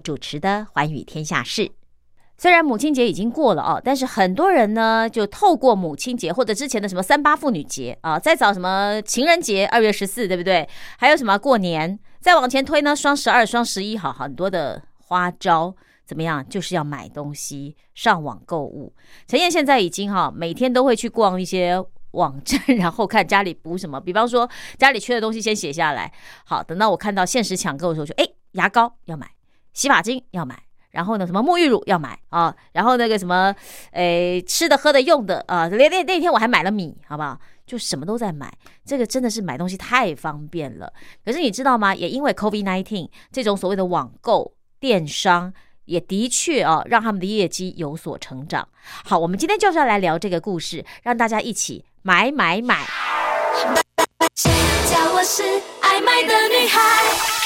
主持的《寰宇天下事》，虽然母亲节已经过了哦，但是很多人呢就透过母亲节或者之前的什么三八妇女节啊，再找什么情人节二月十四，对不对？还有什么过年？再往前推呢，双十二、双十一，好很多的花招怎么样？就是要买东西，上网购物。陈燕现在已经哈每天都会去逛一些网站，然后看家里补什么，比方说家里缺的东西先写下来，好，等到我看到限时抢购的时候，就哎牙膏要买。洗发精要买，然后呢，什么沐浴乳要买啊，然后那个什么，诶，吃的、喝的、用的啊，那那那天我还买了米，好不好？就什么都在买，这个真的是买东西太方便了。可是你知道吗？也因为 COVID nineteen 这种所谓的网购电商，也的确啊，让他们的业绩有所成长。好，我们今天就是要来聊这个故事，让大家一起买买买。谁叫我是爱买的女孩。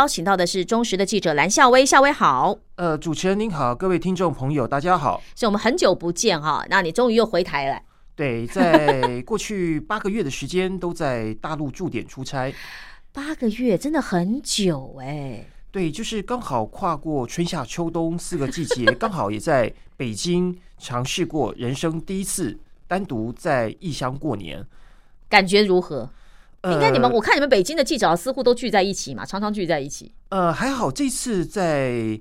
邀请到的是忠实的记者蓝夏威，夏威好，呃，主持人您好，各位听众朋友，大家好。是我们很久不见哈，那你终于又回台了。对，在过去八个月的时间都在大陆驻点出差，八个月真的很久哎。对，就是刚好跨过春夏秋冬四个季节，刚好也在北京尝试过人生第一次单独在异乡过年，感觉如何？呃应该你们，我看你们北京的记者似乎都聚在一起嘛，常常聚在一起。呃还好，这次在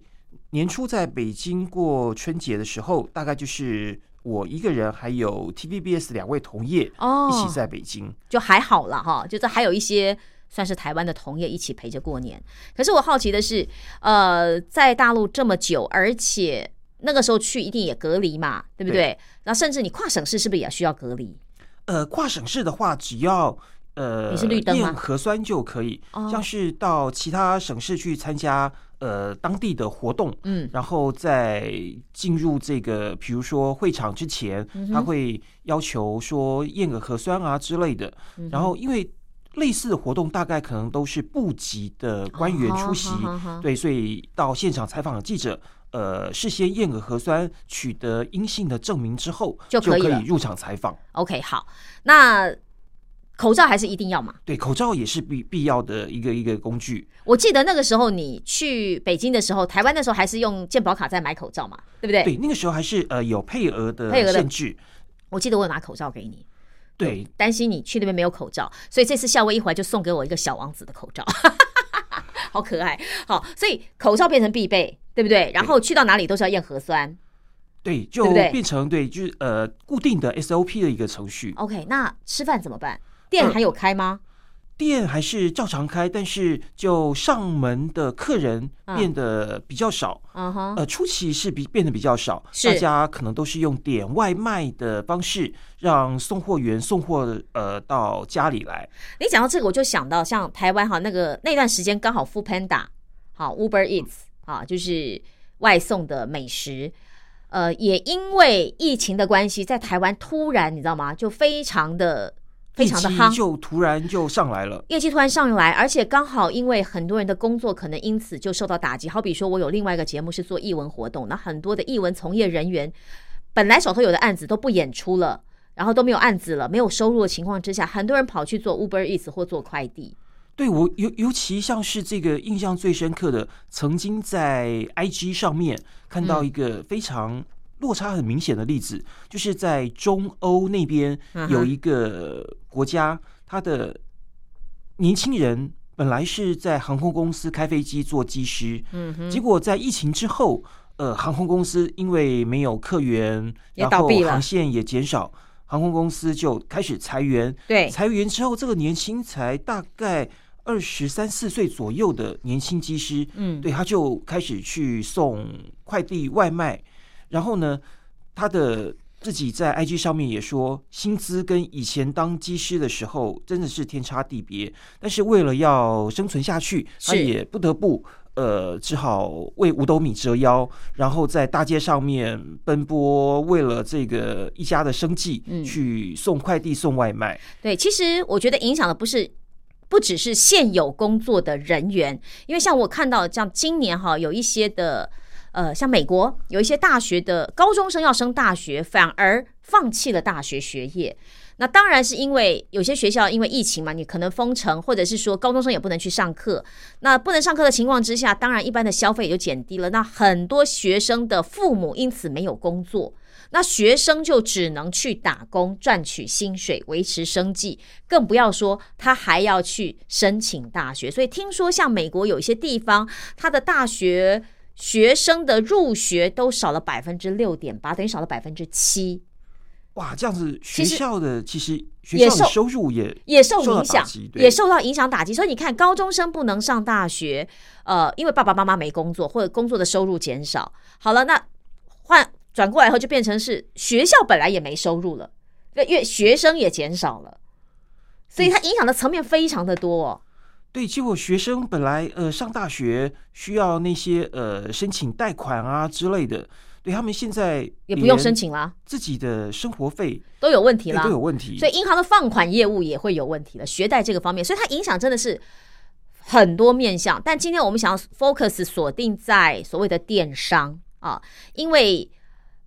年初在北京过春节的时候，大概就是我一个人，还有 TVBS 两位同业哦一起在北京。就还好了哈，就是还有一些算是台湾的同业一起陪着过年。可是我好奇的是，呃，在大陆这么久，而且那个时候去一定也隔离嘛，对不对？对然后甚至你跨省市是不是也需要隔离？呃，跨省市的话，只要呃你是绿灯吗？验核酸就可以，哦。像是到其他省市去参加呃当地的活动，嗯，然后在进入这个比如说会场之前，嗯他会要求说验个核酸啊之类的，嗯然后因为。类似的活动大概可能都是部级的官员出席，对，所以到现场采访的记者，呃，事先验个核酸，取得阴性的证明之后，就就可以入场采访。OK，好，那口罩还是一定要嘛？对，口罩也是必必要的一个一个工具。我记得那个时候你去北京的时候，台湾那时候还是用健保卡在买口罩嘛，对不对？对，那个时候还是呃有配额的配额的限制。我记得我有拿口罩给你，对，担心你去那边没有口罩，所以这次夏威一回来就送给我一个小王子的口罩，好可爱。好，所以口罩变成必备，对不对？然后去到哪里都是要验核酸。对，就变成对，就是呃固定的 SOP 的一个程序。OK，那吃饭怎么办？店呃还有开吗？店还是照常开，但是就上门的客人嗯变得比较少。嗯哼，呃，初期是比变得比较少，是大家可能都是用点外卖的方式，让送货员送货呃到家里来。你讲到这个，我就想到像台湾哈那个那段时间刚好 o Panda 好 Uber Eats 啊，就是外送的美食。呃，也因为疫情的关系，在台湾突然你知道吗？就非常的非常的就突然就上来了。业绩突然上来，而且刚好因为很多人的工作可能因此就受到打击。好比说，我有另外一个节目是做译文活动，那很多的译文从业人员本来手头有的案子都不演出了，然后都没有案子了，没有收入的情况之下，很多人跑去做 Uber Eats 或做快递。对我尤尤其像是这个印象最深刻的，曾经在 IG 上面看到一个非常落差很明显的例子，就是在中欧那边有一个国家，它的年轻人本来是在航空公司开飞机做机师，嗯哼，结果在疫情之后，呃，航空公司因为没有客源，然后也倒闭了航线也减少，航空公司就开始裁员。对，裁员之后，这个年轻才大概二十三四岁左右的年轻机师，嗯，对，他就开始去送快递外卖，然后呢，他的自己在 IG 上面也说，薪资跟以前当机师的时候真的是天差地别，但是为了要生存下去，他也不得不。呃，只好为五斗米折腰，然后在大街上面奔波，为了这个一家的生计，嗯去送快递、送外卖。对，其实我觉得影响的不是。不只是现有工作的人员，因为像我看到，像今年哈有一些的，呃，像美国有一些大学的高中生要升大学，反而放弃了大学学业。那当然是因为有些学校因为疫情嘛，你可能封城，或者是说高中生也不能去上课。那不能上课的情况之下，当然一般的消费也就减低了。那很多学生的父母因此没有工作。那学生就只能去打工赚取薪水维持生计，更不要说他还要去申请大学。所以听说像美国有一些地方，他的大学学生的入学都少了百分之六点八，等于少了百分之七，哇，这样子学校的其实学校的收入也也受影响也受到影响打击。所以你看，高中生不能上大学，呃，因为爸爸妈妈没工作，或者工作的收入减少。好了，那换转过来以后，就变成是学校本来也没收入了，因为学生也减少了，所以它影响的层面非常的多哦。对，结果学生本来呃上大学需要那些呃申请贷款啊之类的，对他们现在也不用申，请啦，自己的生活费都有问题啦都。有问题。所以银行的放款业务也会有问题了，学贷这个方面，所以它影响真的是很多面向。但今天我们想要 focus 锁定在所谓的电商啊，因为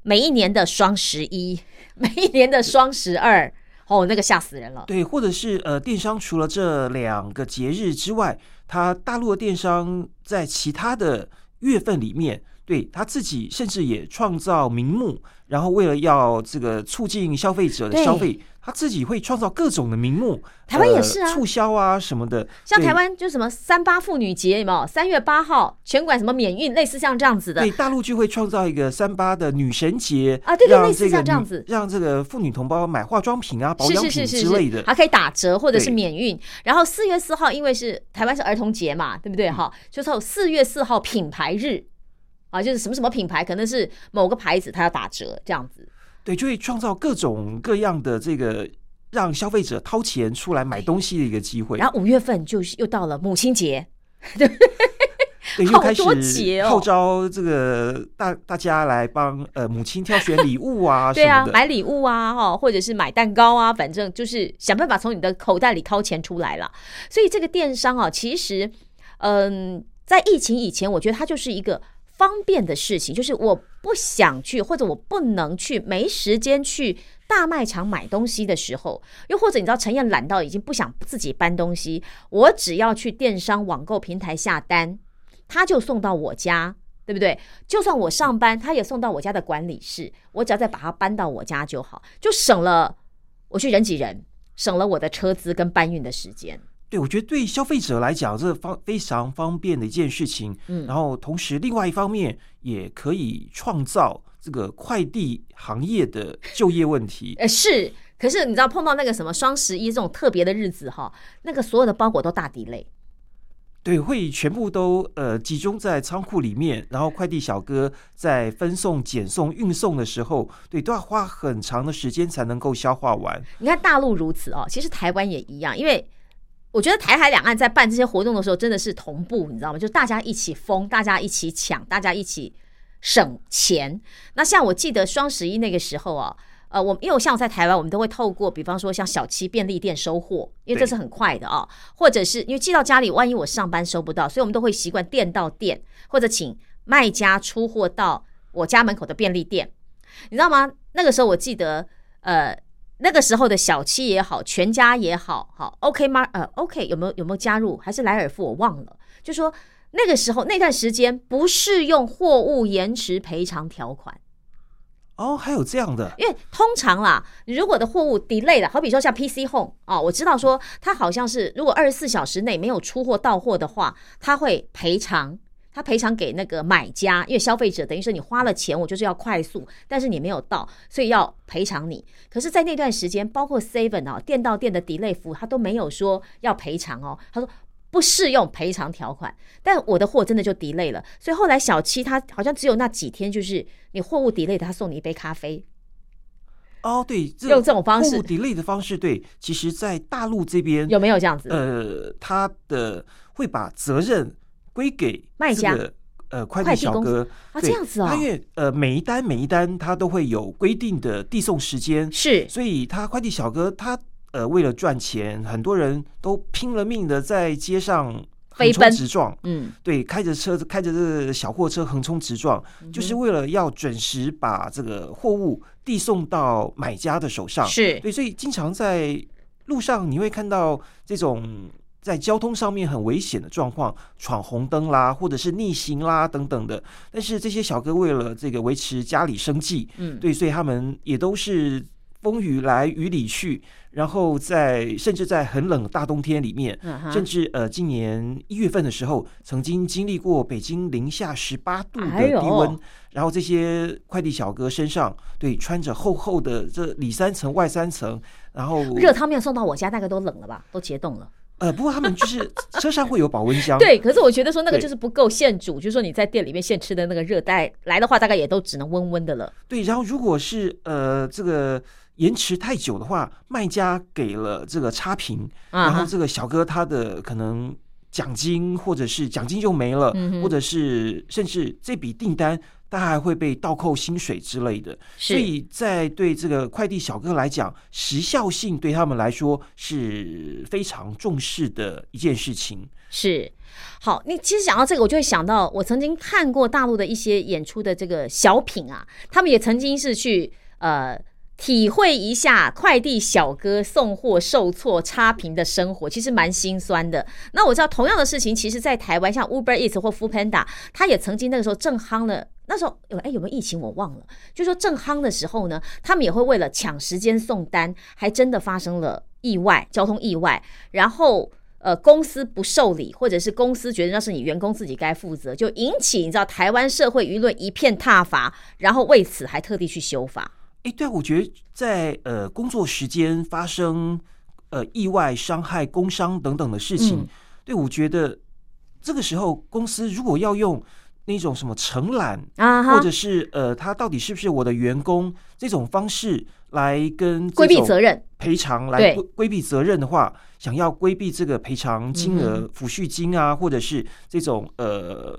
每一年的双十一，每一年的双十二，哦，那个吓死人了。对，或者是呃，电商除了这两个节日之外，它大陆的电商在其他的月份里面，对他自己甚至也创造名目，然后为了要这个促进消费者的消费，他自己会创造各种的名目，台湾也呃是啊促销啊什么的。像台湾就什么三八妇女节有没有？三月八号全馆什么免运，类似像这样子的对，大陆就会创造一个三八的女神节啊对对类似像这样子让这个妇女同胞买化妆品啊、保是养品之类的。是，还可以打折或者是免运。然后四月四号，因为是台湾是儿童节嘛，对不对？嗯哈，就是有四月四号品牌日啊，就是什么什么品牌，可能是某个牌子它要打折这样子。对，就会创造各种各样的这个让消费者掏钱出来买东西的一个机会。然后五月份就是又到了母亲节，对，又好开始号召这个大大家来帮呃母亲挑选礼物啊 对啊。买礼物啊，哈，或者是买蛋糕啊，反正就是想办法从你的口袋里掏钱出来了。所以这个电商啊，其实，嗯，在疫情以前，我觉得它就是一个方便的事情，就是我不想去，或者我不能去，没时间去大卖场买东西的时候，又或者你知道陈燕懒到已经不想自己搬东西，我只要去电商网购平台下单，他就送到我家。对不对？就算我上班，他也送到我家的管理室，我只要再把它搬到我家就好，就省了我去人挤人，省了我的车资跟搬运的时间。对，我觉得对消费者来讲，这方非常方便的一件事情。嗯然后同时另外一方面也可以创造这个快递行业的就业问题。呃，是，可是你知道碰到那个什么双十一这种特别的日子哈，那个所有的包裹都大抵累。对，会全部都呃集中在仓库里面，然后快递小哥在分送、检送、运送的时候，对，都要花很长的时间才能够消化完。你看大陆如此哦，其实台湾也一样，因为我觉得台海两岸在办这些活动的时候，真的是同步，你知道吗？就大家一起疯，大家一起抢，大家一起省钱。那像我记得双十一那个时候啊，呃，我因为我像我在台湾，我们都会透过比方说像小七便利店收货，因为这是很快的啊，或者是因为寄到家里，万一我上班收不到，所以我们都会习惯店到店，或者请卖家出货到我家门口的便利店。你知道吗？那个时候我记得，呃，那个时候的小七也好，全家也好，好 OK 吗？呃，OK 有没有有没有加入？还是莱尔富？我忘了。就说那个时候那段时间不适用货物延迟赔偿条款，哦，还有这样的，因为通常啦，如果的货物 delay 了，好比说像 PC Home 啊、我知道说它好像是如果二十四小时内没有出货到货的话，它会赔偿。它赔偿给那个买家，因为消费者等于说你花了钱，我就是要快速，但是你没有到，所以要赔偿你。可是，在那段时间，包括 Seven 啊，店到店的 delay 服务，他都没有说要赔偿哦。他说不适用赔偿条款，但我的货真的就 delay 了，所以后来小七他好像只有那几天，就是你货物 delay 的，他送你一杯咖啡，哦，对，这用这种方式货物 delay 的方式，对，其实在大陆这边有没有这样子？呃，他的会把责任归给卖家这个呃快快递小哥啊对这样子哦。他因为呃每一单每一单他都会有规定的递送时间，是。所以他快递小哥他呃为了赚钱，很多人都拼了命的在街上横冲直撞。嗯，对，开着车子开着这个小货车横冲直撞，就是为了要准时把这个货物递送到买家的手上。是。对，所以经常在路上你会看到这种在交通上面很危险的状况，闯红灯啦，或者是逆行啦等等的。但是这些小哥为了这个维持家里生计，嗯对，所以他们也都是风雨来雨里去，然后在甚至在很冷的大冬天里面，嗯甚至呃今年一月份的时候，曾经经历过北京零下十八度的低温，然后这些快递小哥身上对穿着厚厚的这里三层外三层，然后热汤面送到我家大概都冷了吧，都结冻了。呃，不过他们就是 车上会有保温箱，对，可是我觉得说那个就是不够现煮，就是说你在店里面现吃的那个热带来的话，大概也都只能温温的了。对，然后如果是呃这个延迟太久的话，卖家给了这个差评，然后这个小哥他的可能奖金，或者是奖金就没了，嗯或者是甚至这笔订单。他还会被倒扣薪水之类的，所以在对这个快递小哥来讲，时效性对他们来说是非常重视的一件事情。是，好，你其实讲到这个，我就会想到我曾经看过大陆的一些演出的这个小品啊，他们也曾经是去呃体会一下快递小哥送货受挫差评的生活，其实蛮心酸的。那我知道同样的事情，其实在台湾像 Uber Eats 或 Food Panda，他也曾经那个时候正夯了。那时候有哎有没有疫情我忘了，就说正夯的时候呢，他们也会为了抢时间送单，还真的发生了意外，交通意外，然后呃公司不受理，或者是公司觉得那是你员工自己该负责，就引起你知道台湾社会舆论一片挞伐，然后为此还特地去修法。哎，对啊，我觉得在呃工作时间发生呃意外伤害、工伤等等的事情，嗯对我觉得这个时候公司如果要用那种什么承揽，啊或者是呃他到底是不是我的员工这种方式来跟规避责任，赔偿来规规避责任的话，想要规避这个赔偿金额、嗯抚恤金啊，或者是这种呃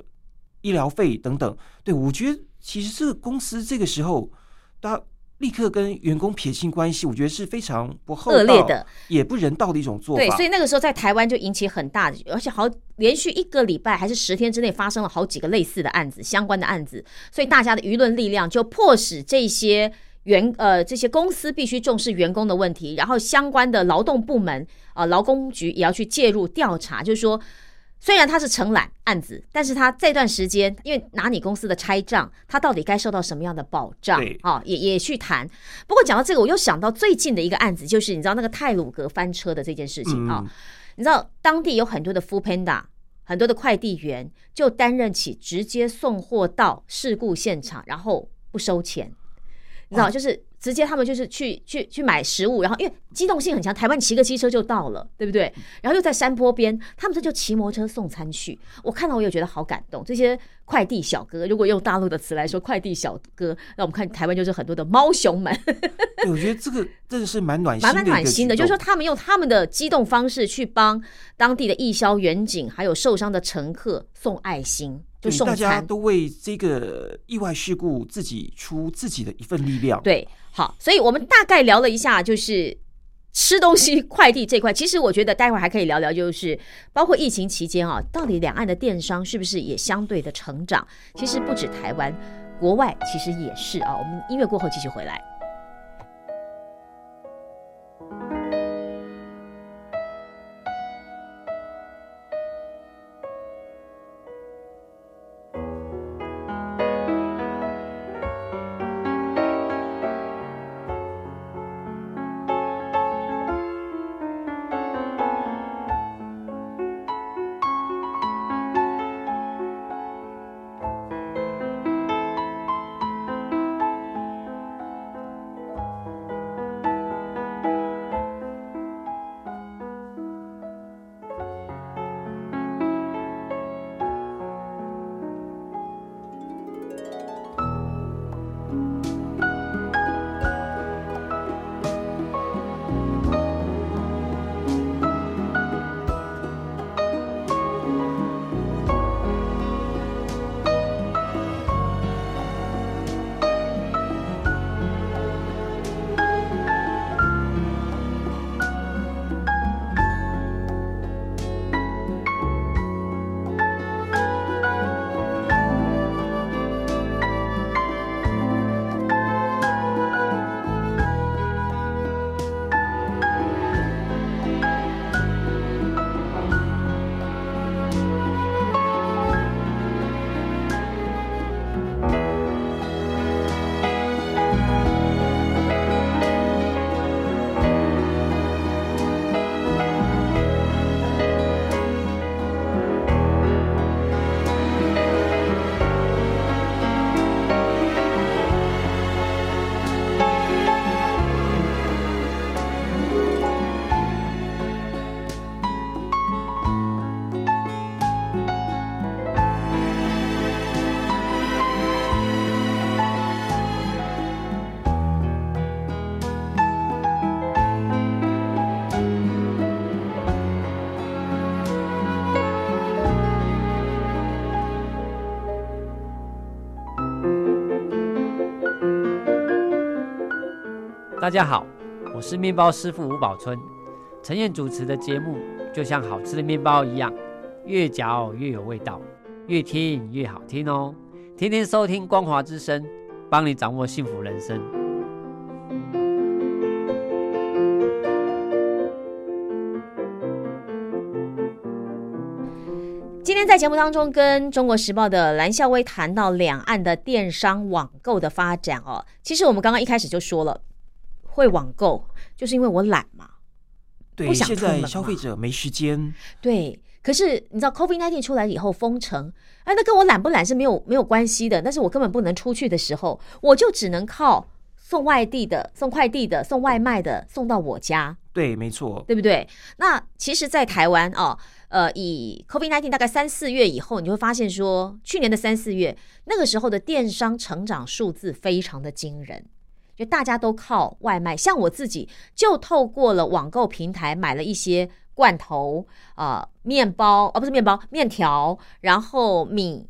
医疗费等等，对我觉得其实这个公司这个时候，他立刻跟员工撇清关系，我觉得是非常不厚道、恶劣的，也不人道的一种做对，法。所以那个时候在台湾就引起很大的，而且好连续一个礼拜还是十天之内发生了好几个类似的案子，相关的案子，所以大家的舆论力量就迫使这些员呃这些公司必须重视员工的问题，然后相关的劳动部门啊、呃劳工局也要去介入调查，就是说。虽然他是承揽案子，但是他这段时间因为拿你公司的拆账，他到底该受到什么样的保障对啊？也也去谈。不过讲到这个，我又想到最近的一个案子，就是你知道那个泰鲁格翻车的这件事情啊。嗯你知道当地有很多的 Food Panda，很多的快递员就担任起直接送货到事故现场，然后不收钱。你知道，就是直接他们就是去去去买食物，然后因为机动性很强，台湾骑个机车就到了，对不对？然后又在山坡边，他们这就骑摩托车送餐去。我看到我也觉得好感动。这些快递小哥，如果用大陆的词来说，快递小哥，那我们看台湾就是很多的猫熊们，我觉得这个 真的是蛮暖心蛮的蛮暖心的，就是说他们用他们的机动方式去帮当地的义消远景，还有受伤的乘客送爱心，就大家餐。都为这个意外事故自己出自己的一份力量。对，好，所以我们大概聊了一下，就是吃东西快递这块。其实我觉得待会儿还可以聊聊，就是包括疫情期间啊，到底两岸的电商是不是也相对的成长？其实不止台湾，国外其实也是啊。我们音乐过后继续回来。大家好，我是面包师傅吴宝春。陈燕主持的节目就像好吃的面包一样，越嚼越有味道，越听越好听哦。天天收听光华之声，帮你掌握幸福人生。今天在节目当中，跟中国时报的蓝孝威谈到两岸的电商网购的发展哦。其实我们刚刚一开始就说了，会网购就是因为我懒嘛。对，不想现出门嘛在消费者没时间，对，可是你知道 COVID 1 9出来以后封城，哎，那跟我懒不懒是没有没有关系的。但是我根本不能出去的时候，我就只能靠送外地的、送快递的、送外卖的送到我家。对，没错，对不对？那其实，在台湾哦，呃，以 COVID 1 9大概三四月以后，你会发现说，去年的三四月那个时候的电商成长数字非常的惊人，就大家都靠外卖，像我自己就透过了网购平台买了一些罐头、呃面包啊，不是面包，面条，然后米。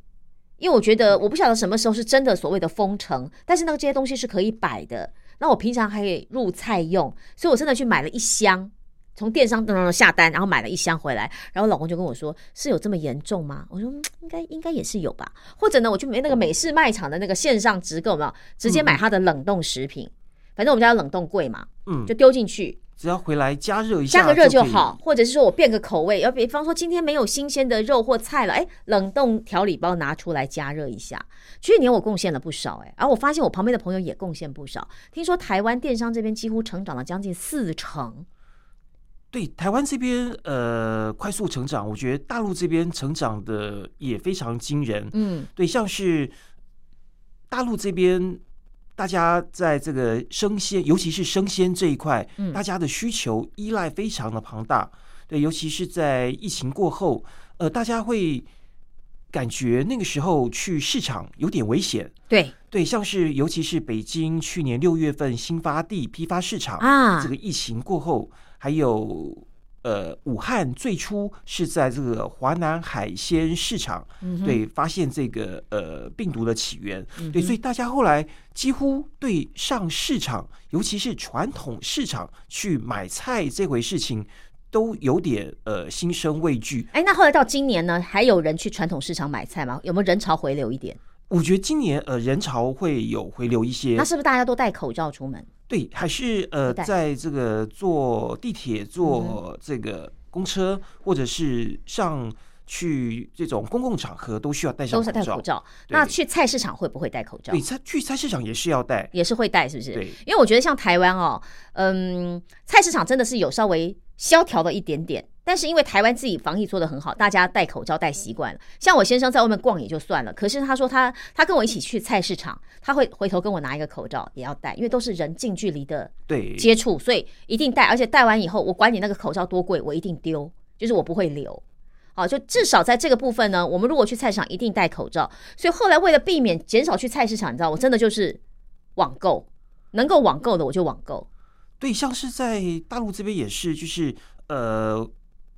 因为我觉得我不晓得什么时候是真的所谓的封城，但是那个这些东西是可以摆的，那我平常还可以入菜用，所以我真的去买了一箱，从电商等等下单，然后买了一箱回来，然后老公就跟我说：“是有这么严重吗？”我说：“嗯应该应该也是有吧。”或者呢，我去没那个美式卖场的那个线上直购，嘛直接买他的冷冻食品？反正我们家有冷冻柜嘛，嗯就，丢进去，只要回来加热一下，加个热就好，。或者是说我变个口味，要比方说今天没有新鲜的肉或菜了，哎，冷冻调理包拿出来加热一下。去年我贡献了不少，哎，而我发现我旁边的朋友也贡献不少。听说台湾电商这边几乎成长了将近四成，对台湾这边呃快速成长，我觉得大陆这边成长的也非常惊人。嗯，对，像是大陆这边，大家在这个生鲜，尤其是生鲜这一块，嗯大家的需求依赖非常的庞大。对，尤其是在疫情过后，呃，大家会感觉那个时候去市场有点危险。对对，像是尤其是北京去年六月份新发地批发市场啊这个疫情过后，还有呃武汉最初是在这个华南海鲜市场，嗯哼对发现这个呃病毒的起源，对，嗯对所以大家后来几乎对上市场，尤其是传统市场去买菜这回事情。都有点呃心生畏惧，哎，那后来到今年呢，还有人去传统市场买菜吗？有没有人潮回流一点？我觉得今年呃人潮会有回流一些，那是不是大家都戴口罩出门？对，还是呃，在这个坐地铁、嗯坐这个公车，或者是上去这种公共场合，都需要戴上都是口罩。戴口罩。那去菜市场会不会戴口罩对，？菜去菜市场也是要戴。也是会戴，是不是？对，因为我觉得像台湾哦，嗯，菜市场真的是有稍微萧条了一点点，但是因为台湾自己防疫做得很好，大家戴口罩戴习惯了。像我先生在外面逛也就算了，可是他说他他跟我一起去菜市场，他会回头跟我拿一个口罩也要戴，因为都是人近距离的对，接触，所以一定戴。而且戴完以后，我管你那个口罩多贵，我一定丢，就是我不会留。好，就至少在这个部分呢，我们如果去菜市场一定戴口罩。所以后来为了避免减少去菜市场，你知道，我真的就是网购，能够网购的我就网购。对，像是在大陆这边也是，就是呃，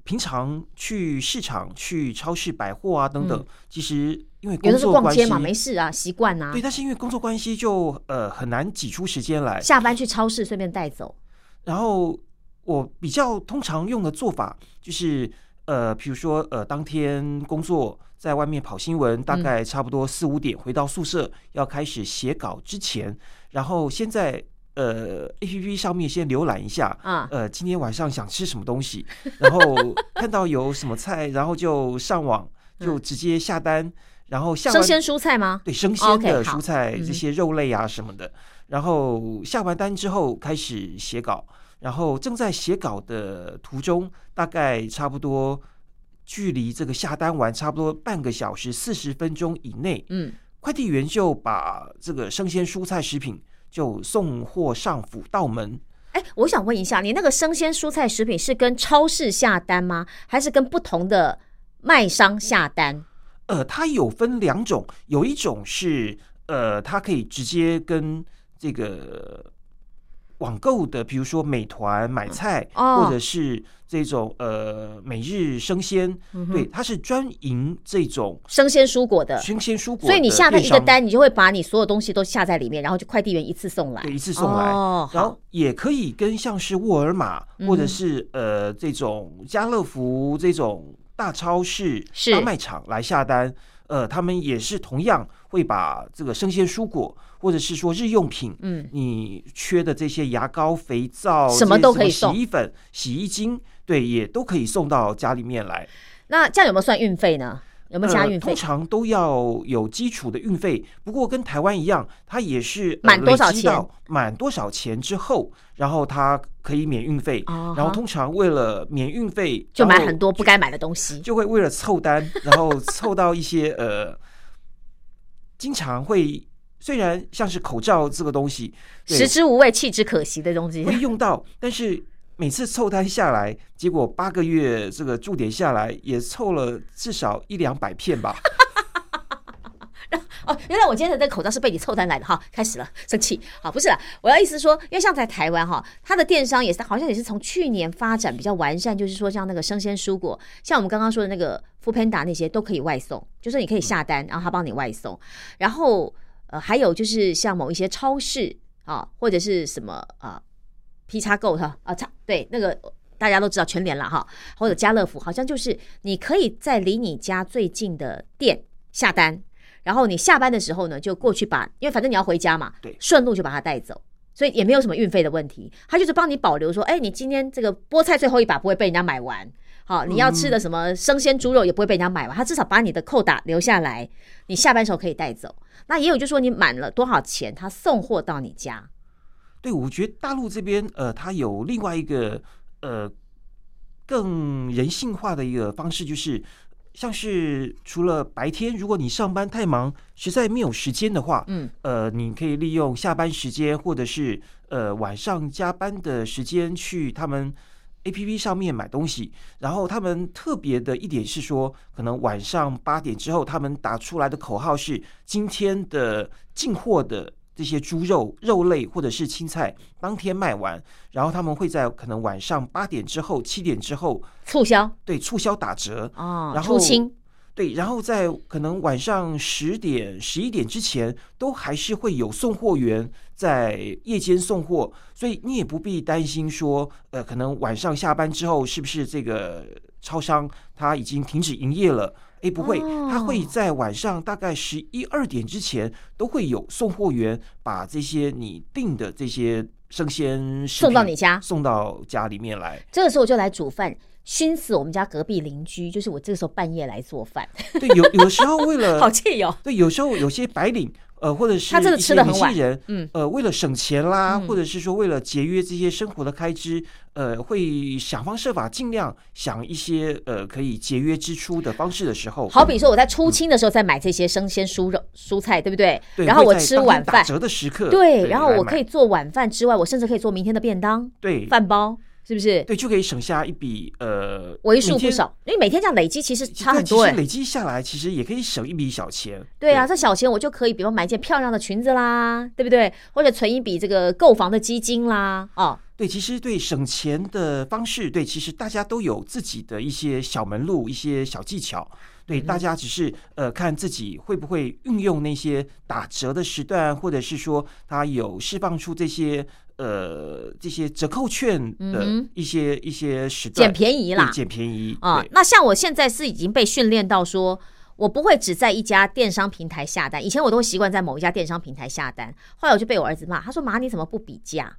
平常去市场、去超市、百货啊等等，嗯其实因为有的是工作关系逛街嘛，没事啊，习惯啊对，。但是因为工作关系就呃很难挤出时间来，下班去超市顺便带走。然后我比较通常用的做法就是，呃，比如说呃，当天工作在外面跑新闻，大概差不多四五点回到宿舍，要开始写稿之前，然后先在呃 A P P 上面先浏览一下。啊呃，今天晚上想吃什么东西，然后 看到有什么菜，然后就上网就直接下单，然后下生鲜蔬菜吗？对生鲜的好蔬菜、嗯这些肉类啊什么的，然后下完单之后开始写稿，然后正在写稿的途中，大概差不多距离这个下单完差不多半个小时四十分钟以内，嗯，快递员就把这个生鲜蔬菜食品就送货上府道门。哎，我想问一下，你那个生鲜蔬菜食品是跟超市下单吗？还是跟不同的卖商下单？呃，它有分两种，有一种是呃，它可以直接跟这个网购的，比如说美团买菜，哦。或者是这种呃每日生鲜，嗯对，它是专营这种生鲜蔬果的，生鲜蔬果所以你下单一个单，你就会把你所有东西都下在里面，然后就快递员一次送来，对，一次送来，哦，然后也可以跟像是沃尔玛嗯。或者是呃这种家乐福这种大超市、是。大卖场来下单，呃，他们也是同样会把这个生鲜蔬果或者是说日用品，嗯，你缺的这些牙膏、肥皂，什么都可以送洗衣粉、洗衣精，对，也都可以送到家里面来。那这样有没有算运费呢？有没有加呃运费通？常都要有基础的运费，不过跟台湾一样，它也是、呃满多少钱满多少钱之后，然后它可以免运费。哦然后通常为了免运费，就买很多不该买的东西。就会为了凑单，然后凑到一些呃，经常会虽然像是口罩这个东西，食之无味，弃之可惜的东西会。用到，但是每次凑单下来，结果八个月这个驻点下来，也凑了至少一两百片吧。哦，原来我今天的这个口罩是被你凑单来的哈，开始了，生气。好，不是啦，我要意思说，因为像在台湾哈，它的电商也是好像也是从去年发展比较完善，就是说像那个生鲜蔬果，像我们刚刚说的那个 f o o Panda 那些都可以外送，就是你可以下单，然后他帮你外送。然后呃，还有就是像某一些超市啊，或者是什么啊 P 叉购哈啊，叉对那个。大家都知道全联了哈，或者家乐福，好像就是你可以在离你家最近的店下单，然后你下班的时候呢，就过去把，因为反正你要回家嘛，对顺路就把它带走，所以也没有什么运费的问题。他就是帮你保留说，哎，你今天这个菠菜最后一把不会被人家买完，好，你要吃的什么生鲜猪肉也不会被人家买完，他至少把你的扣打留下来，你下班时候可以带走。那也有就是说你满了多少钱，他送货到你家。对，我觉得大陆这边呃，它有另外一个呃更人性化的一个方式，就是像是除了白天，如果你上班太忙，实在没有时间的话，嗯，呃，你可以利用下班时间或者是呃晚上加班的时间去他们 A P P 上面买东西。然后他们特别的一点是说，可能晚上八点之后，他们打出来的口号是今天的进货的。这些猪肉、肉类或者是青菜当天卖完，然后他们会在可能晚上八点之后、七点之后，促销对促销打折，啊，然后出清对，然后在可能晚上十点、十一点之前，都还是会有送货员在夜间送货，所以你也不必担心说，呃，可能晚上下班之后是不是这个超商它已经停止营业了？哎，不会，他会哦在晚上大概十一二点之前，都会有送货员把这些你订的这些生鲜送到你家送到家里面来。这个时候我就来煮饭，熏死我们家隔壁邻居。就是我这个时候半夜来做饭，对，有有的时候为了 好气哦。对，有时候有些白领，呃，或者是他真的吃的很晚人，嗯，呃，为了省钱啦，嗯。或者是说为了节约这些生活的开支，呃，会想方设法尽量想一些呃可以节约支出的方式的时候，好比说我在出清的时候再买这些生鲜蔬肉蔬菜，对不对？对，然后我吃晚饭，打折的时刻，对，然后我可以做晚饭之外，我甚至可以做明天的便当、对。饭包，是不是？对，就可以省下一笔呃为数不少，因为每天这样累积其实差很多哎。其实累积下来，其实也可以省一笔小钱。对啊，这小钱我就可以，比如买一件漂亮的裙子啦，对不对？或者存一笔这个购房的基金啦，哦，对，其实对省钱的方式，对，其实大家都有自己的一些小门路、一些小技巧。对，大家只是呃看自己会不会运用那些打折的时段，或者是说它有释放出这些呃这些折扣券的一些、一些时段，捡便宜啦，捡便宜啊、对。那像我现在是已经被训练到说，我不会只在一家电商平台下单。以前我都会习惯在某一家电商平台下单，后来我就被我儿子骂，他说：“妈，你怎么不比价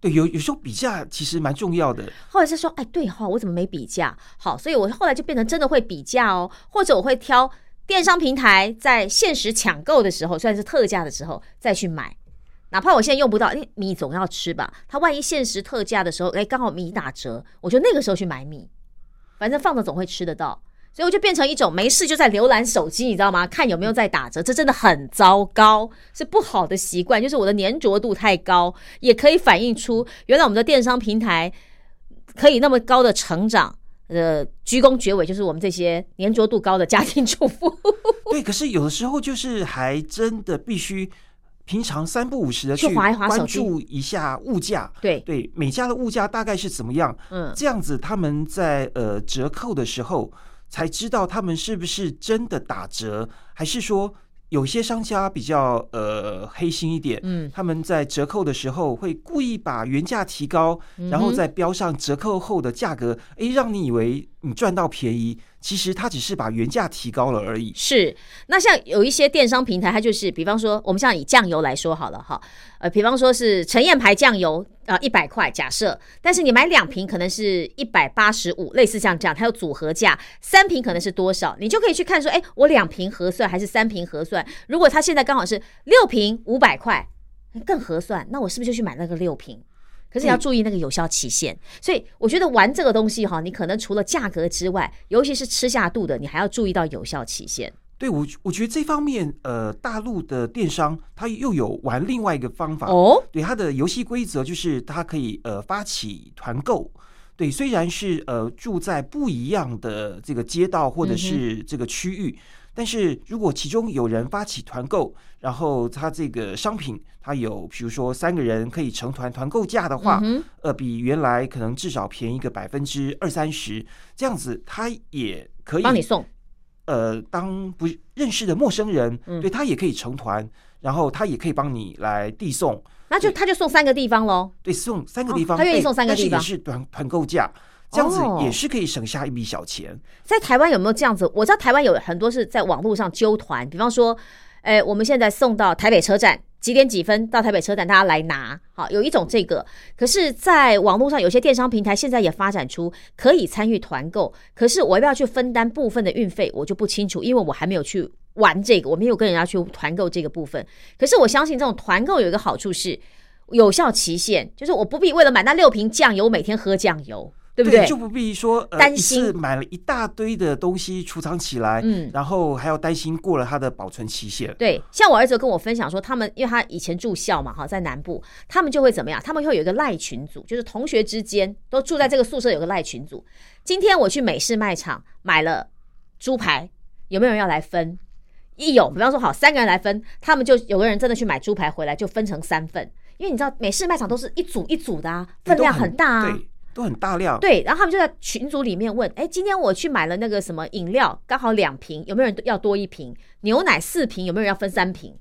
对，有有时候比价其实蛮重要的。？”后来是说：“哎，对哈、我怎么没比价？”好，所以我后来就变成真的会比价哦，或者我会挑电商平台在限时抢购的时候，算是特价的时候再去买。哪怕我现在用不到，因为米总要吃吧。它万一限时特价的时候，哎，刚好米打折，我就那个时候去买米，反正放着总会吃得到。所以我就变成一种没事就在浏览手机，你知道吗？看有没有在打折，这真的很糟糕，是不好的习惯。就是我的粘着度太高，也可以反映出原来我们的电商平台可以那么高的成长。呃，鞠躬绝尾就是我们这些粘着度高的家庭主妇。对，可是有的时候就是还真的必须平常三不五时的去去关注一下物价，对，对每家的物价大概是怎么样，嗯，这样子他们在呃折扣的时候才知道他们是不是真的打折，还是说有些商家比较呃黑心一点，嗯。他们在折扣的时候会故意把原价提高，然后再标上折扣后的价格，诶，让你以为你赚到便宜，其实它只是把原价提高了而已。是，那像有一些电商平台，它就是，比方说，我们像以酱油来说好了哈，呃，比方说是陈燕牌酱油啊，一百块，假设，但是你买两瓶可能是一百八十五，类似像这样，它有组合价，三瓶可能是多少，你就可以去看说，哎，我两瓶合算还是三瓶合算？如果它现在刚好是六瓶五百块，更合算，那我是不是就去买那个六瓶？可是你要注意那个有效期限，所以我觉得玩这个东西哈，你可能除了价格之外，尤其是吃下肚的，你还要注意到有效期限。对我，我觉得这方面，呃，大陆的电商它又有玩另外一个方法，哦，对它的游戏规则就是它可以呃发起团购，对，虽然是呃住在不一样的这个街道或者是这个区域，但是如果其中有人发起团购，然后他这个商品他有比如说三个人可以成团团购价的话，嗯呃，比原来可能至少便宜个百分之二三十，这样子他也可以帮你送，呃，当不认识的陌生人，嗯对他也可以成团，然后他也可以帮你来递送，那就他就送三个地方喽。对，送三个地方，哦他愿意送三个但是地方也是团团购价，这样子哦也是可以省下一笔小钱。在台湾有没有这样子？我知道台湾有很多是在网络上揪团，比方说，呃，我们现在送到台北车站。几点几分到台北车站，大家来拿。好，有一种这个，可是，在网络上有些电商平台现在也发展出可以参与团购，可是我要不要去分担部分的运费，我就不清楚，因为我还没有去玩这个，我没有跟人家去团购这个部分。可是我相信这种团购有一个好处是有效期限，就是我不必为了买那六瓶酱油每天喝酱油，对不对？就不必说呃担心次买了一大堆的东西储藏起来，嗯然后还要担心过了它的保存期限。对，像我儿子跟我分享说，他们因为他以前住校嘛，哈，在南部，他们就会怎么样？他们会有一个赖群组，就是同学之间都住在这个宿舍，有个赖群组。今天我去美式卖场买了猪排，有没有人要来分？一有，比方说好三个人来分，他们就有个人真的去买猪排回来，就分成三份，因为你知道美式卖场都是一组一组的啊，分量很大啊。对，都很大量。对，然后他们就在群组里面问，哎，今天我去买了那个什么饮料，刚好两瓶，有没有人要多一瓶？牛奶四瓶，有没有人要分三瓶？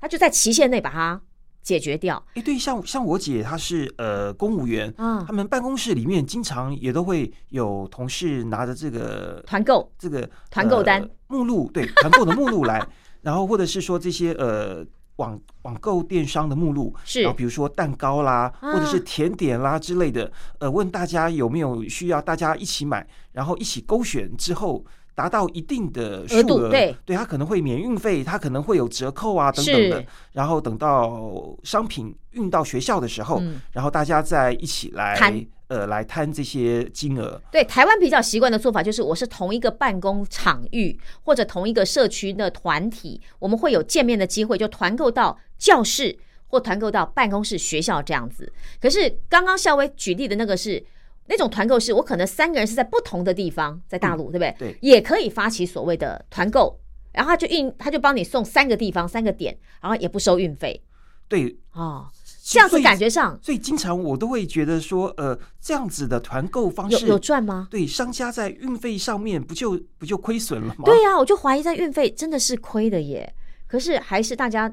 他就在期限内把它解决掉哎，对，像像我姐她是呃公务员，啊他。们办公室里面经常也都会有同事拿着这个团购这个团购单呃目录，对团购的目录来，然后或者是说这些呃网网购电商的目录，是然后比如说蛋糕啦，啊或者是甜点啦之类的，呃，问大家有没有需要大家一起买，然后一起勾选之后。达到一定的数额对它可能会免运费，它可能会有折扣啊等等的。然后等到商品运到学校的时候，嗯然后大家再一起来摊呃来摊这些金额。对台湾比较习惯的做法就是，我是同一个办公场域或者同一个社区的团体，我们会有见面的机会，就团购到教室或团购到办公室、学校这样子。可是刚刚校威举例的那个是。那种团购是我可能三个人是在不同的地方，在大陆，对不对？对也可以发起所谓的团购，然后他就运，他就帮你送三个地方、三个点，然后也不收运费对，哦。这样子感觉上所以经常我都会觉得说，呃，这样子的团购方式有赚吗？对商家在运费上面不就不就亏损了吗？对呀、我就怀疑在运费真的是亏的耶。可是还是大家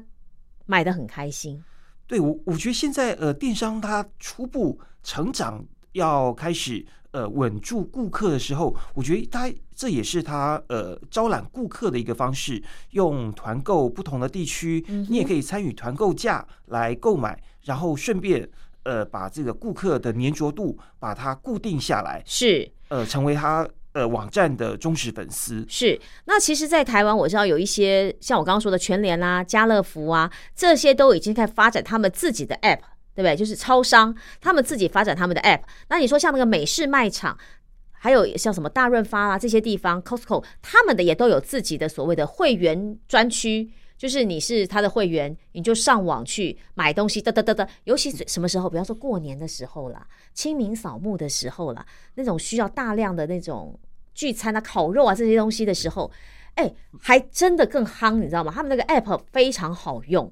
买的很开心，对我我觉得现在呃电商它初步成长要开始呃稳住顾客的时候，我觉得它这也是它呃招揽顾客的一个方式，用团购不同的地区，嗯你也可以参与团购价来购买，然后顺便呃把这个顾客的粘着度把它固定下来，是呃成为他呃网站的忠实粉丝。是。那其实，在台湾我知道有一些像我刚刚说的全联啦、家乐福啊，这些都已经开始发展他们自己的 app，对不对？就是超商他们自己发展他们的 app。那你说像那个美式卖场。还有像什么大润发啊这些地方，Costco 他们的也都有自己的所谓的会员专区，就是你是他的会员，你就上网去买东西，哒哒哒哒。尤其什么时候，比方说过年的时候啦，清明扫墓的时候啦，那种需要大量的那种聚餐啊、烤肉啊这些东西的时候，哎，还真的更夯，你知道吗？他们那个 app 非常好用，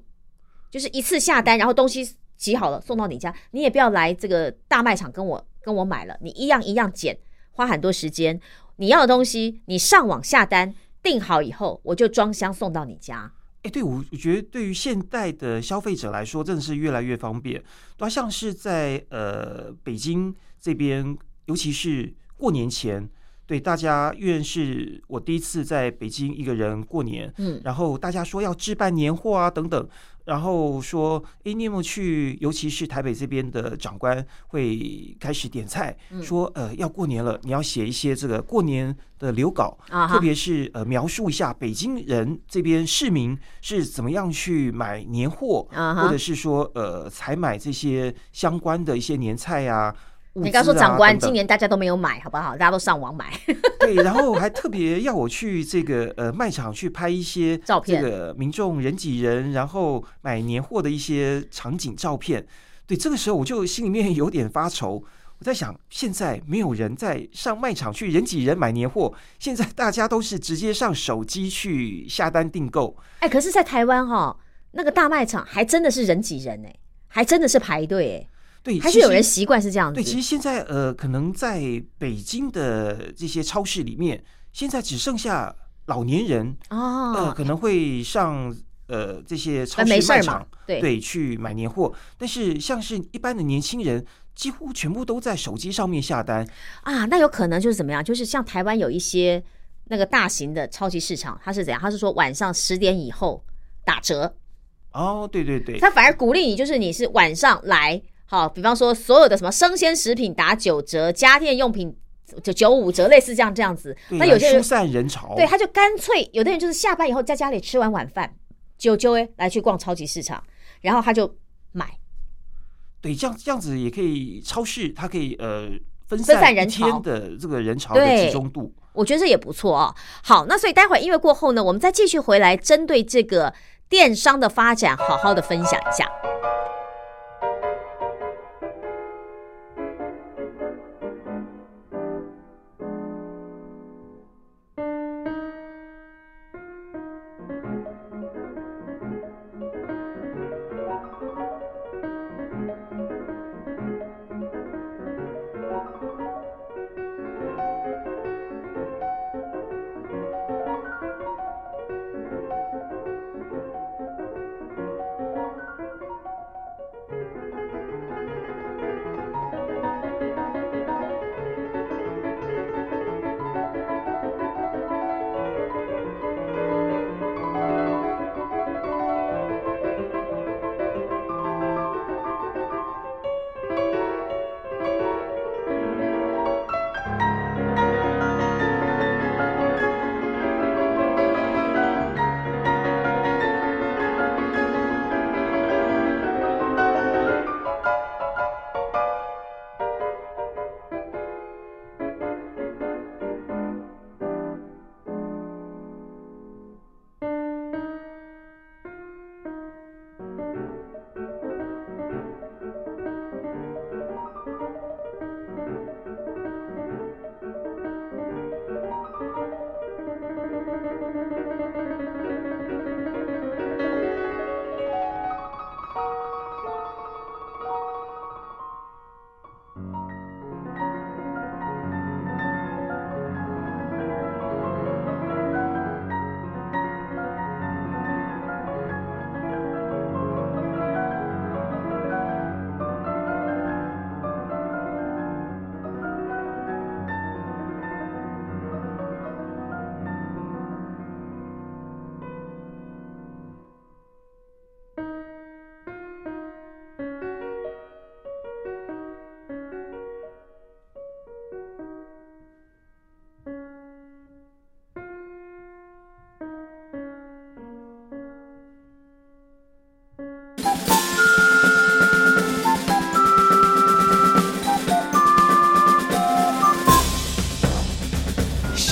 就是一次下单，然后东西挤好了送到你家，你也不要来这个大卖场跟我跟我买了，你一样一样捡，花很多时间。你要的东西，你上网下单订好以后，我就装箱送到你家。哎，对我我觉得对于现代的消费者来说，真的是越来越方便。对，像是在呃北京这边，尤其是过年前，对大家，因为是我第一次在北京一个人过年，嗯，然后大家说要置办年货啊等等。然后说，哎，你有没有去？尤其是台北这边的长官会开始点菜，说，呃，要过年了，你要写一些这个过年的留稿，特别是呃，描述一下北京人这边市民是怎么样去买年货，或者是说，呃，采买这些相关的一些年菜呀。你刚说长官，今年大家都没有买，好不好？大家都上网买。对，然后还特别要我去这个呃卖场去拍一些照片，这个民众人挤人，然后买年货的一些场景照片。对，这个时候我就心里面有点发愁。我在想，现在没有人在上卖场去人挤人买年货，现在大家都是直接上手机去下单订购。哎，可是，在台湾哈，那个大卖场还真的是人挤人哎，还真的是排队哎。对，还是有人习惯是这样子。对，其实现在呃，可能在北京的这些超市里面，现在只剩下老年人哦，呃，可能会上呃这些超市卖场，对对，去买年货。但是像是一般的年轻人，几乎全部都在手机上面下单啊。那有可能就是怎么样？就是像台湾有一些那个大型的超级市场，它是怎样？它是说晚上十点以后打折。哦，对对对，他反而鼓励你，就是你是晚上来。好，比方说所有的什么生鲜食品打九折，家电用品就九五折，类似这样这样子。那有些人疏散人潮，对，他就干脆有的人就是下班以后在家里吃完晚饭，就就哎来去逛超级市场，然后他就买。对，这样这样子也可以，超市它可以呃分散人潮的这个人潮的集中度，我觉得这也不错哦。好，那所以待会儿音乐过后呢，我们再继续回来针对这个电商的发展，好好的分享一下。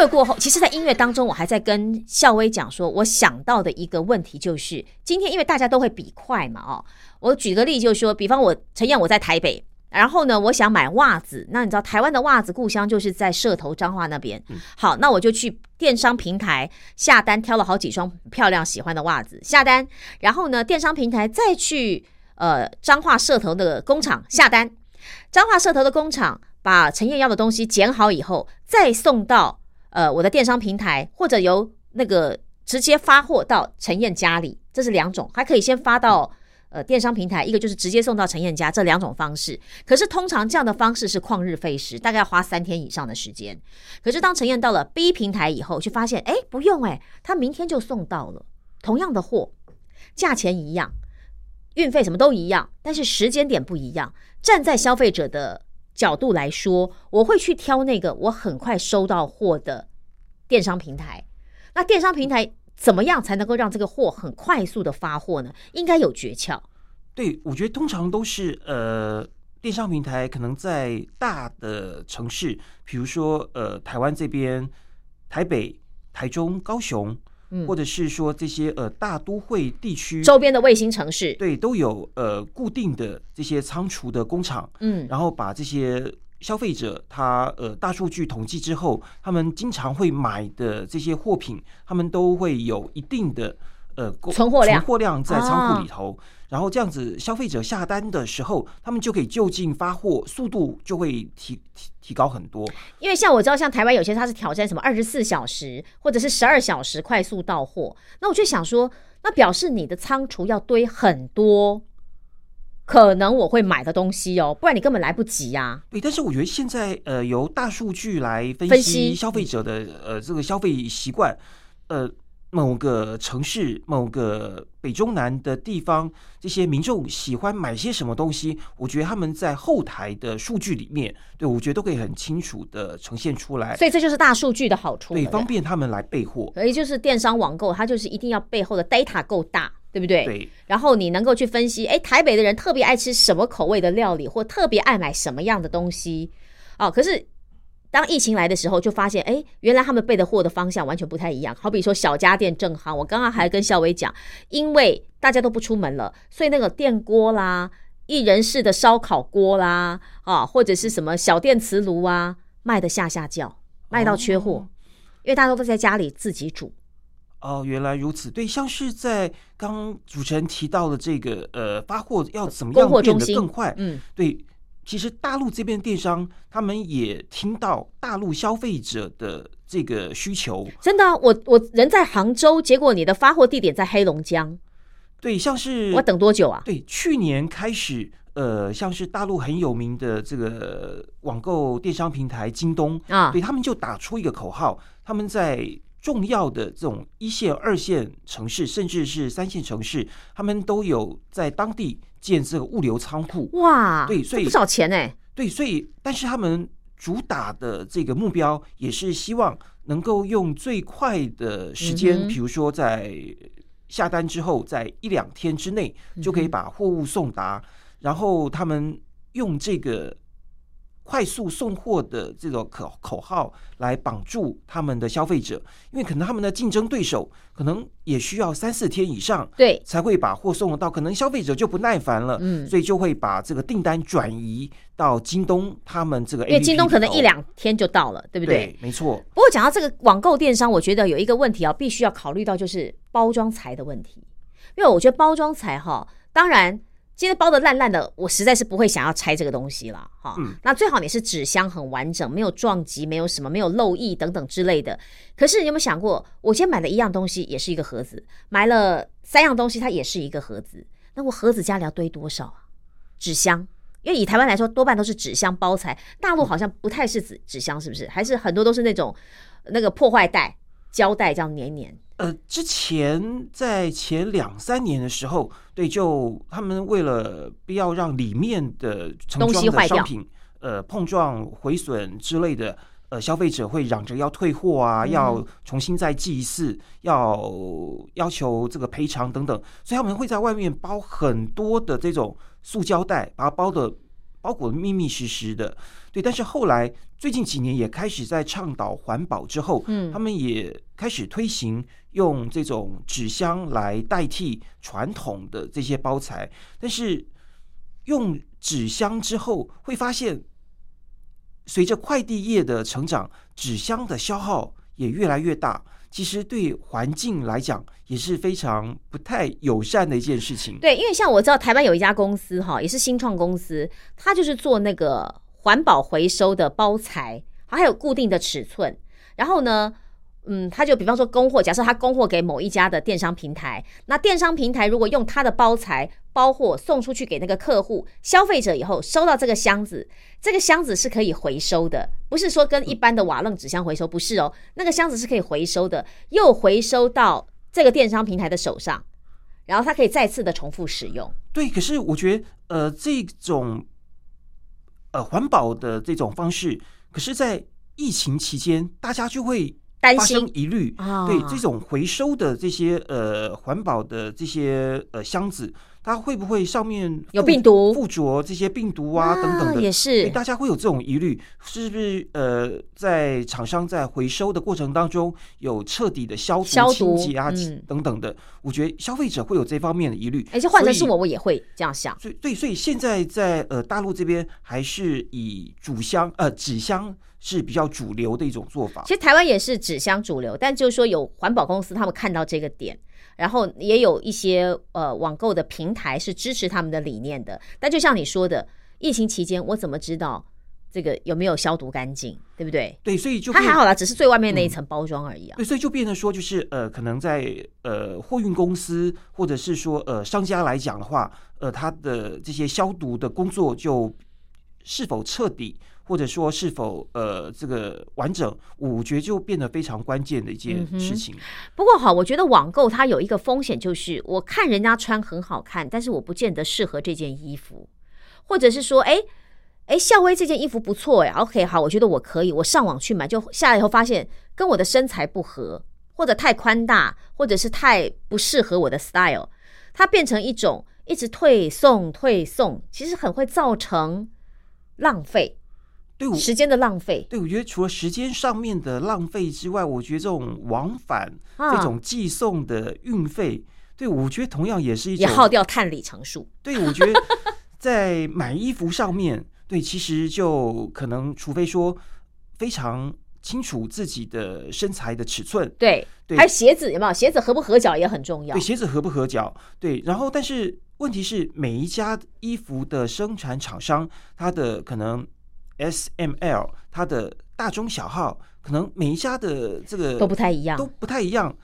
乐过后，其实，在音乐当中，我还在跟校威讲说，我想到的一个问题就是，今天因为大家都会比快嘛，哦，我举个例，就是说，比方我陈燕我在台北，然后呢，我想买袜子，那你知道台湾的袜子故乡就是在社头彰化那边，好，那我就去电商平台下单，挑了好几双漂亮喜欢的袜子下单，然后呢，电商平台再去呃彰化社头的工厂下单，彰化社头的工厂把陈燕要的东西剪好以后，再送到呃我的电商平台，或者由那个直接发货到陈燕家里，这是两种，还可以先发到。呃，电商平台一个就是直接送到陈燕家，这两种方式。可是通常这样的方式是旷日费时，大概要花三天以上的时间。可是当陈燕到了 B 平台以后，就发现哎不用哎，他明天就送到了，同样的货，价钱一样，运费什么都一样，但是时间点不一样。站在消费者的角度来说，我会去挑那个我很快收到货的电商平台。那电商平台怎么样才能够让这个货很快速的发货呢？应该有诀窍。对，我觉得通常都是呃，电商平台可能在大的城市，比如说呃，台湾这边台北、台中、高雄，嗯。或者是说这些呃大都会地区周边的卫星城市，对，都有呃固定的这些仓储的工厂，嗯，然后把这些消费者他呃大数据统计之后，他们经常会买的这些货品，他们都会有一定的呃存货量存货量在仓啊库里头。然后这样子，消费者下单的时候，他们就可以就近发货，速度就会提提提高很多。因为像我知道，像台湾有些它是挑战什么二十四小时或者是十二小时快速到货，那我就想说，那表示你的仓储要堆很多，可能我会买的东西哦，不然你根本来不及啊呀、对，但是我觉得现在呃，由大数据来分析消费者的呃这个消费习惯，呃，某个城市、某个北中南的地方，这些民众喜欢买些什么东西，我觉得他们在后台的数据里面，对我觉得都可以很清楚的呈现出来，所以这就是大数据的好处，对，方便他们来备货。所以就是电商网购，它就是一定要背后的 data 够大，对不对？对，然后你能够去分析，哎，台北的人特别爱吃什么口味的料理，或特别爱买什么样的东西，哦，可是当疫情来的时候，就发现，哎，原来他们备的货的方向完全不太一样。好比说小家电正行，我刚刚还跟校伟讲，因为大家都不出门了，所以那个电锅啦、一人式的烧烤锅啦，啊，或者是什么小电磁炉啊，卖的下下叫，卖到缺货，哦因为大家都在家里自己煮。哦，原来如此。对，像是在刚刚主持人提到的这个呃，发货要怎么供样变得更快？嗯，对，其实大陆这边电商他们也听到大陆消费者的这个需求，真的啊、我我人在杭州，结果你的发货地点在黑龙江，对，像是我等多久啊？对去年开始。呃，像是大陆很有名的这个网购电商平台京东啊对他们就打出一个口号，他们在重要的这种一线、二线城市，甚至是三线城市，他们都有在当地建这个物流仓库。哇，对所以这不少钱哎、对，所以但是他们主打的这个目标也是希望能够用最快的时间，比如说在下单之后，在一两天之内就可以把货物送达，然后他们用这个。快速送货的这种口口号来绑住他们的消费者，因为可能他们的竞争对手可能也需要三四天以上，对，才会把货送得到，可能消费者就不耐烦了，嗯。所以就会把这个订单转移到京东他们这个因为京东可能一两天就到了，对不对？对，没错，不过讲到这个网购电商，我觉得有一个问题啊，必须要考虑到就是包装材的问题，因为我觉得包装材哈，当然今天包的烂烂的，我实在是不会想要拆这个东西了，哈。嗯那最好你是纸箱很完整，没有撞击，没有什么没有漏液等等之类的。可是你有没有想过，我今天买了一样东西，也是一个盒子，买了三样东西，它也是一个盒子，那我盒子家里要堆多少啊？纸箱。因为以台湾来说，多半都是纸箱包材，大陆好像不太是纸纸箱，是不是？还是很多都是那种那个破坏袋、胶带这样粘一粘。呃，之前在前两三年的时候，对，就他们为了不要让里面的盛东西装坏掉的商品呃碰撞、毁损之类的，呃，消费者会嚷着要退货啊，嗯要重新再寄一次，要要求这个赔偿等等，所以他们会在外面包很多的这种塑胶袋，把它包的包裹的密密实实的。对，但是后来最近几年也开始在倡导环保之后，嗯他们也开始推行用这种纸箱来代替传统的这些包材，但是用纸箱之后会发现，随着快递业的成长，纸箱的消耗也越来越大。其实对环境来讲也是非常不太友善的一件事情。对，因为像我知道台湾有一家公司哈，也是新创公司，它就是做那个环保回收的包材，还有固定的尺寸。然后呢，嗯，他就比方说供货，假设他供货给某一家的电商平台，那电商平台如果用他的包材包货送出去给那个客户消费者以后，收到这个箱子，这个箱子是可以回收的，不是说跟一般的瓦楞纸箱回收，不是哦，那个箱子是可以回收的，又回收到这个电商平台的手上。然后它可以再次的重复使用。对，可是我觉得，呃，这种呃环保的这种方式，可是，在疫情期间，大家就会担发生心疑虑。啊对这种回收的这些呃环保的这些呃箱子，它会不会上面有病毒附着这些病毒啊等等的？也是对大家会有这种疑虑，是不是？呃，在厂商在回收的过程当中有彻底的消毒、消毒清洁啊、嗯等等的？我觉得消费者会有这方面的疑虑。而且换成是我，我也会这样想。所以对，所以现在在呃大陆这边还是以主箱呃纸箱是比较主流的一种做法其。实台湾也是纸箱主流，但就是说有环保公司他们看到这个点，然后也有一些呃网购的平台是支持他们的理念的。但就像你说的，疫情期间我怎么知道这个有没有消毒干净，对不对？对，所以就变它还好啦，只是最外面那一层包装而已啊。对，所以就变成说，就是呃，可能在呃货运公司或者是说呃商家来讲的话，呃，他的这些消毒的工作就是否彻底，或者说是否呃这个完整，我觉得就变得非常关键的一件事情。不过好，我觉得网购它有一个风险，就是我看人家穿很好看，但是我不见得适合这件衣服，或者是说，哎哎，校威这件衣服不错哎，OK，好，我觉得我可以，我上网去买，就下来以后发现跟我的身材不合，或者太宽大，或者是太不适合我的 style，它变成一种一直退送退送，其实很会造成浪费对我时间的浪费对，我觉得除了时间上面的浪费之外，我觉得这种往返、啊这种寄送的运费，对我觉得同样也是一种也耗掉碳里程数。对，我觉得在买衣服上面，对，其实就可能，除非说非常清楚自己的身材的尺寸，对，对还有鞋子有没有？鞋子合不合脚也很重要对，。鞋子合不合脚，对，然后但是问题是，每一家衣服的生产厂商，它的可能 S、M、L，它的大中小号，可能每一家的这个都不太一样都不太一样。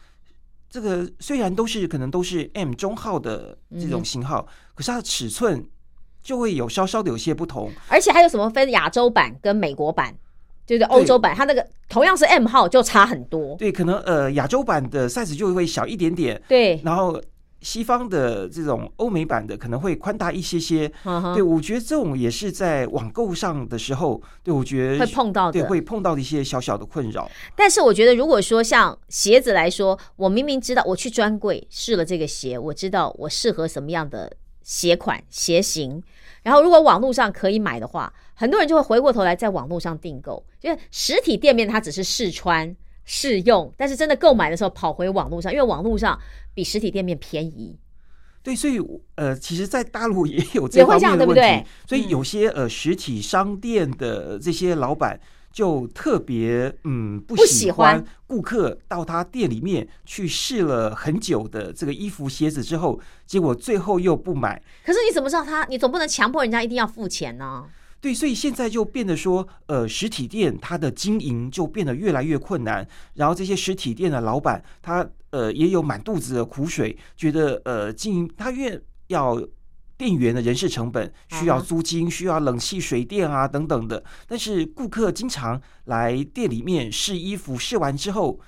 这个虽然都是可能都是 M 中号的这种型号，可是它的尺寸就会有稍稍的有些不同。而且还有什么分亚洲版跟美国版，就是欧洲版，它那个同样是 M 号就差很多。对，可能呃亚洲版的 size 就会小一点点，对，然后西方的这种欧美版的可能会宽大一些些。嗯对，我觉得这种也是在网购上的时候，对我觉得会碰到的对会碰到的一些小小的困扰。但是我觉得，如果说像鞋子来说，我明明知道我去专柜试了这个鞋，我知道我适合什么样的鞋款、鞋型，然后如果网络上可以买的话，很多人就会回过头来在网络上订购，因为实体店面它只是试穿。试用，但是真的购买的时候跑回网络上，因为网络上比实体店面便宜。对，所以呃，其实，在大陆也有这方面的问题，对不对所以有些呃实体商店的这些老板就特别嗯不不喜欢顾客到他店里面去试了很久的这个衣服鞋子之后，结果最后又不买。可是你怎么知道他？你总不能强迫人家一定要付钱呢？对，所以现在就变得说，呃，实体店它的经营就变得越来越困难，然后这些实体店的老板，他呃也有满肚子的苦水，觉得呃经营他越要店员的人事成本需要租金，需要冷气、水电啊等等的，但是顾客经常来店里面试衣服，试完之后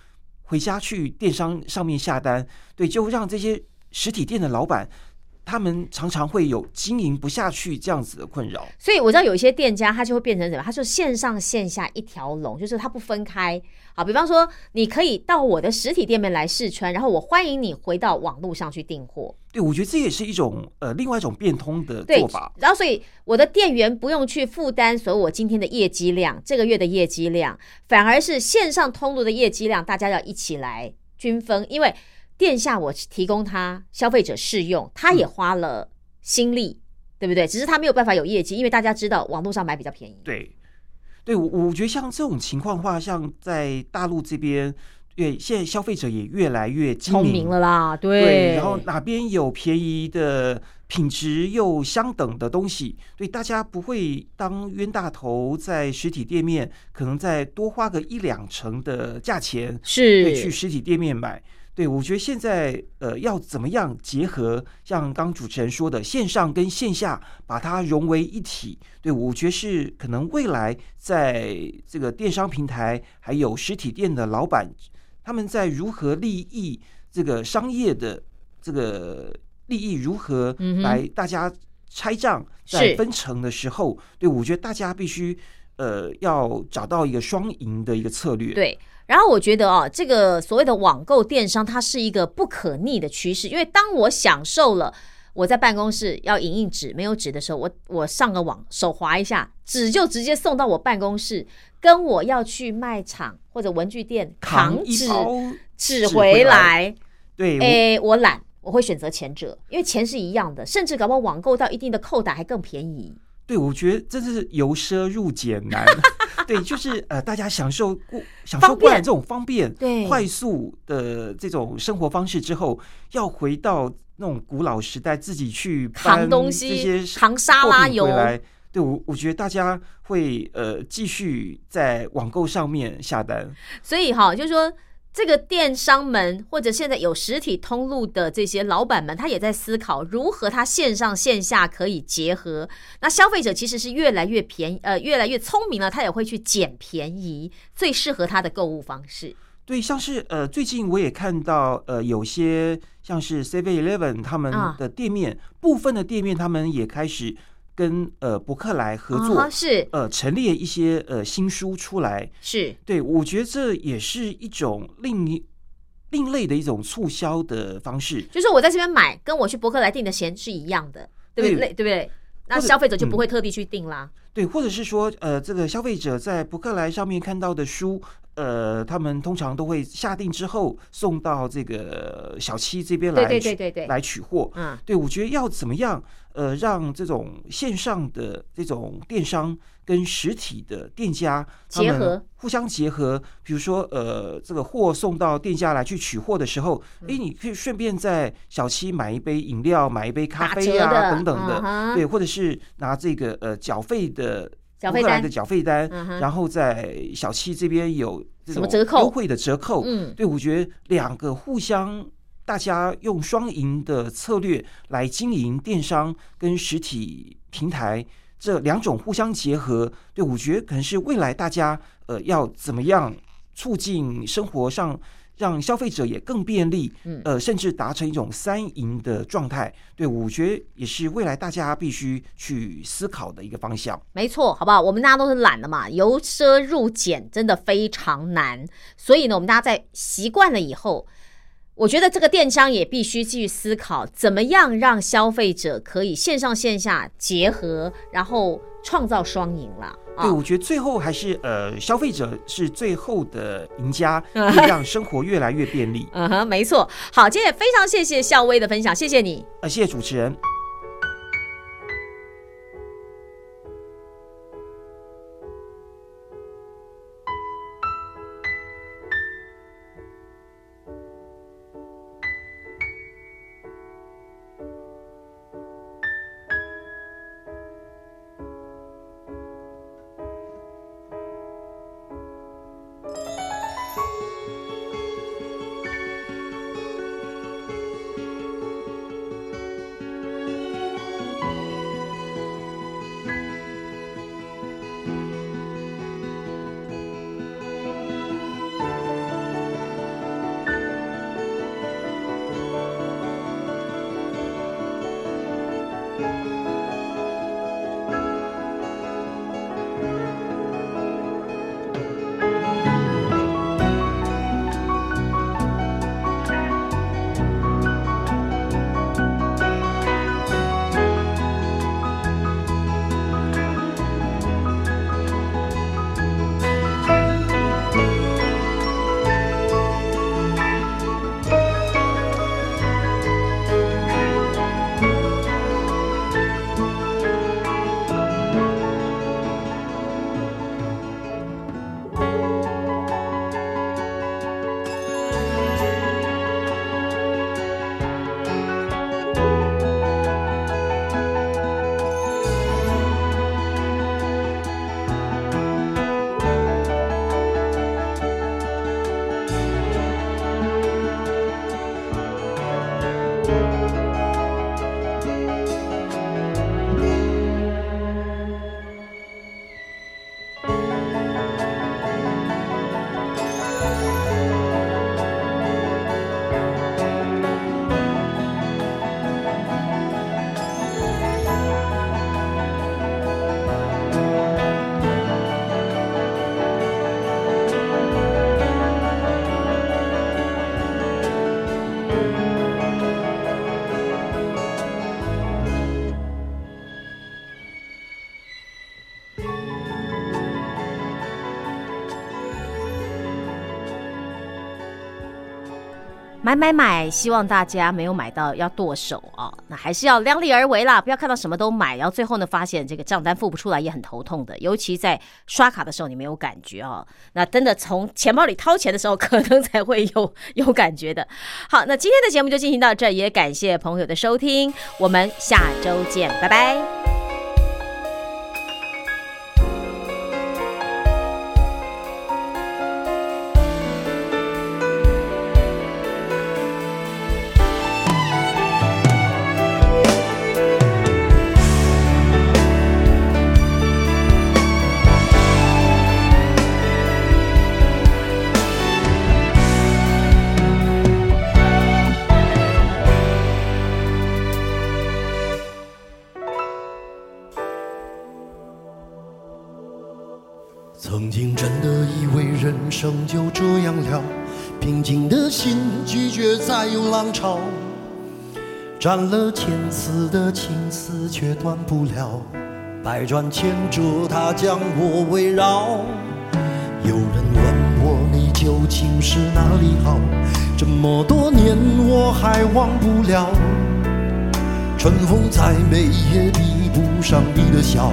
回家去电商上面下单，对，就让这些实体店的老板。他们常常会有经营不下去这样子的困扰。所以我知道有一些店家，他就会变成什么？他就线上线下一条龙，就是他不分开。好，比方说，你可以到我的实体店面来试穿，然后我欢迎你回到网络上去订货。对，我觉得这也是一种呃另外一种变通的做法。，然后所以我的店员不用去负担所有我今天的业绩量，这个月的业绩量，反而是线上通路的业绩量，大家要一起来均分。因为店下我提供他消费者试用，他也花了心力，对不对？只是他没有办法有业绩，因为大家知道网络上买比较便宜。对，对我我觉得像这种情况的话，像在大陆这边，对现在消费者也越来越精聪明了啦，对，对，然后哪边有便宜的、品质又相等的东西，对大家不会当冤大头，在实体店面可能再多花个一两成的价钱，是，去是实体店面买。对，我觉得现在呃，要怎么样结合，像刚主持人说的，线上跟线下把它融为一体。对，我觉得是可能未来在这个电商平台还有实体店的老板，他们在如何利益这个商业的这个利益如何来大家拆账是在分成的时候，对我觉得大家必须呃要找到一个双赢的一个策略。对。然后我觉得哦，这个所谓的网购电商，它是一个不可逆的趋势，因为当我享受了我在办公室要影印纸没有纸的时候，我我上个网手滑一下，纸就直接送到我办公室，跟我要去卖场或者文具店扛纸纸回来，对，我哎，我懒，我会选择前者，因为钱是一样的，甚至搞不好网购到一定的扣打还更便宜。对，我觉得真的是由奢入俭难。对，就是呃，大家享受过享受惯这种方便、对快速的这种生活方式之后，要回到那种古老时代，自己去搬扛东西这些扛沙拉油回来。对我，我觉得大家会呃继续在网购上面下单。所以哈，就是说这个电商们或者现在有实体通路的这些老板们，他也在思考如何他线上线下可以结合。那消费者其实是越来越便宜，呃，越来越聪明了，他也会去捡便宜，最适合他的购物方式。对，像是呃，最近我也看到呃，有些像是 Seven Eleven 他们啊的店面，部分的店面他们也开始跟呃伯克莱合作，是呃，陈列一些呃新书出来。是，对我觉得这也是一种另一另类的一种促销的方式。就是我在这边买，跟我去博客来订的钱是一样的，对不对？对对不对？那消费者就不嗯会特地去订啦。对，或者是说，呃，这个消费者在博客来上面看到的书，呃，他们通常都会下定之后送到这个小七这边来对对取对对对来取货。嗯，对，我觉得要怎么样，呃，让这种线上的这种电商跟实体的店家结合互相结合。比如说，呃，这个货送到店家来去取货的时候，嗯哎、你可以顺便在小七买一杯饮料，买一杯咖啡啊等等的，嗯对，或者是拿这个呃缴费的。缴费单顾客来的缴费单，嗯然后在小七这边有这种什么折扣优惠的折扣，嗯对，我觉得两个互相，大家用双赢的策略来经营电商跟实体平台这两种互相结合，对我觉得可能是未来大家呃要怎么样促进生活上。让消费者也更便利，嗯呃，甚至达成一种三赢的状态，对我觉得也是未来大家必须去思考的一个方向。没错，好不好？我们大家都是懒的嘛，由奢入俭真的非常难。所以呢，我们大家在习惯了以后，我觉得这个电商也必须继续思考，怎么样让消费者可以线上线下结合，然后创造双赢啦。啊对，我觉得最后还是呃，消费者是最后的赢家，会让生活越来越便利。嗯哼，没错。好，今天也非常谢谢校威的分享，谢谢你。呃，谢谢主持人。买买买，希望大家没有买到要剁手啊，那还是要量力而为啦，不要看到什么都买，然后最后呢发现这个账单付不出来也很头痛的，尤其在刷卡的时候你没有感觉哦，那真的从钱包里掏钱的时候可能才会有 有感觉的。好，那今天的节目就进行到这，也感谢朋友的收听，我们下周见，拜拜。经真的以为人生就这样了，平静的心拒绝再有浪潮，斩了千次的情丝却断不了，百转千折它将我围绕。有人问我你究竟是哪里好？这么多年我还忘不了，春风再美也比不上你的笑。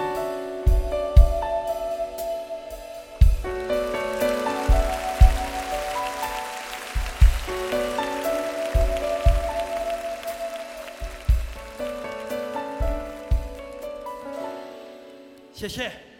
谢谢。